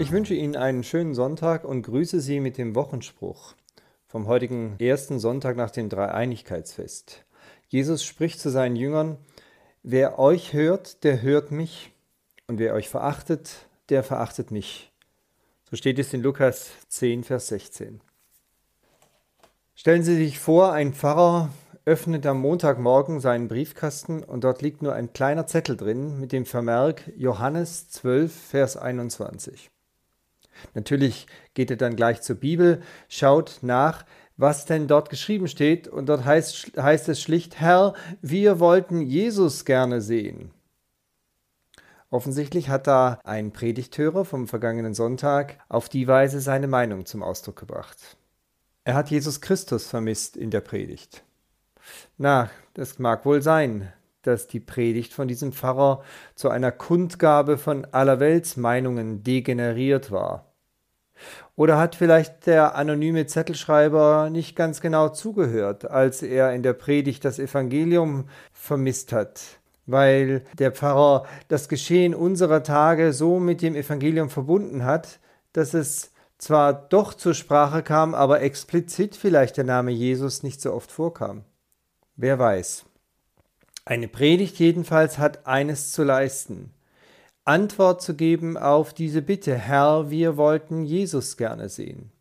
Ich wünsche Ihnen einen schönen Sonntag und grüße Sie mit dem Wochenspruch vom heutigen ersten Sonntag nach dem Dreieinigkeitsfest. Jesus spricht zu seinen Jüngern, Wer euch hört, der hört mich, und wer euch verachtet, der verachtet mich. So steht es in Lukas 10, Vers 16. Stellen Sie sich vor, ein Pfarrer öffnet am Montagmorgen seinen Briefkasten und dort liegt nur ein kleiner Zettel drin mit dem Vermerk Johannes 12, Vers 21. Natürlich geht er dann gleich zur Bibel, schaut nach, was denn dort geschrieben steht, und dort heißt, heißt es schlicht, Herr, wir wollten Jesus gerne sehen. Offensichtlich hat da ein Predigthörer vom vergangenen Sonntag auf die Weise seine Meinung zum Ausdruck gebracht. Er hat Jesus Christus vermisst in der Predigt. Na, das mag wohl sein, dass die Predigt von diesem Pfarrer zu einer Kundgabe von allerweltsmeinungen degeneriert war. Oder hat vielleicht der anonyme Zettelschreiber nicht ganz genau zugehört, als er in der Predigt das Evangelium vermisst hat, weil der Pfarrer das Geschehen unserer Tage so mit dem Evangelium verbunden hat, dass es zwar doch zur Sprache kam, aber explizit vielleicht der Name Jesus nicht so oft vorkam. Wer weiß. Eine Predigt jedenfalls hat eines zu leisten. Antwort zu geben auf diese Bitte, Herr, wir wollten Jesus gerne sehen.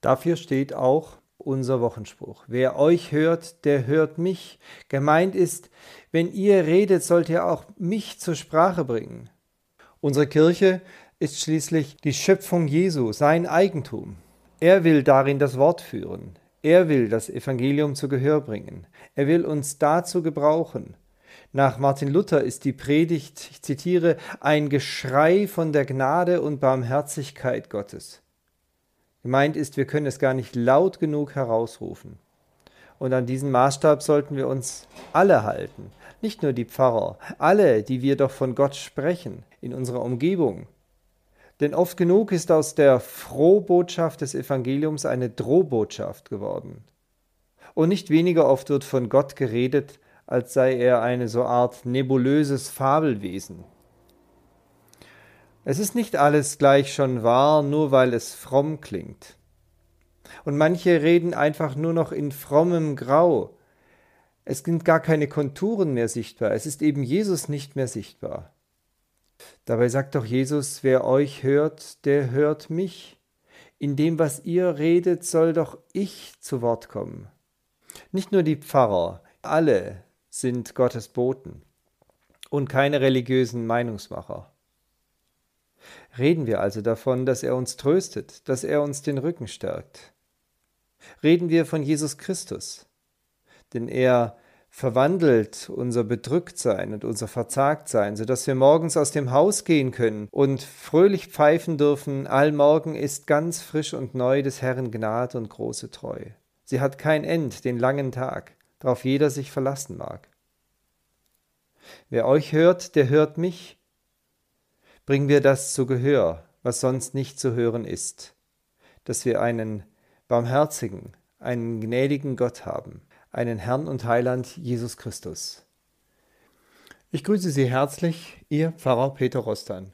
Dafür steht auch unser Wochenspruch. Wer euch hört, der hört mich. Gemeint ist, wenn ihr redet, sollt ihr auch mich zur Sprache bringen. Unsere Kirche ist schließlich die Schöpfung Jesu, sein Eigentum. Er will darin das Wort führen. Er will das Evangelium zu Gehör bringen. Er will uns dazu gebrauchen. Nach Martin Luther ist die Predigt, ich zitiere, ein Geschrei von der Gnade und Barmherzigkeit Gottes. Gemeint ist, wir können es gar nicht laut genug herausrufen. Und an diesen Maßstab sollten wir uns alle halten, nicht nur die Pfarrer, alle, die wir doch von Gott sprechen in unserer Umgebung. Denn oft genug ist aus der Frohbotschaft des Evangeliums eine Drohbotschaft geworden. Und nicht weniger oft wird von Gott geredet, als sei er eine so Art nebulöses Fabelwesen. Es ist nicht alles gleich schon wahr, nur weil es fromm klingt. Und manche reden einfach nur noch in frommem Grau. Es sind gar keine Konturen mehr sichtbar, es ist eben Jesus nicht mehr sichtbar. Dabei sagt doch Jesus, wer euch hört, der hört mich. In dem, was ihr redet, soll doch ich zu Wort kommen. Nicht nur die Pfarrer, alle sind Gottes Boten und keine religiösen Meinungsmacher. Reden wir also davon, dass er uns tröstet, dass er uns den Rücken stärkt. Reden wir von Jesus Christus, denn er verwandelt unser Bedrücktsein und unser Verzagtsein, so dass wir morgens aus dem Haus gehen können und fröhlich pfeifen dürfen, allmorgen ist ganz frisch und neu des Herrn Gnade und große Treu. Sie hat kein End, den langen Tag darauf jeder sich verlassen mag. Wer euch hört, der hört mich. Bringen wir das zu Gehör, was sonst nicht zu hören ist, dass wir einen barmherzigen, einen gnädigen Gott haben, einen Herrn und Heiland Jesus Christus. Ich grüße Sie herzlich, Ihr Pfarrer Peter Rostan.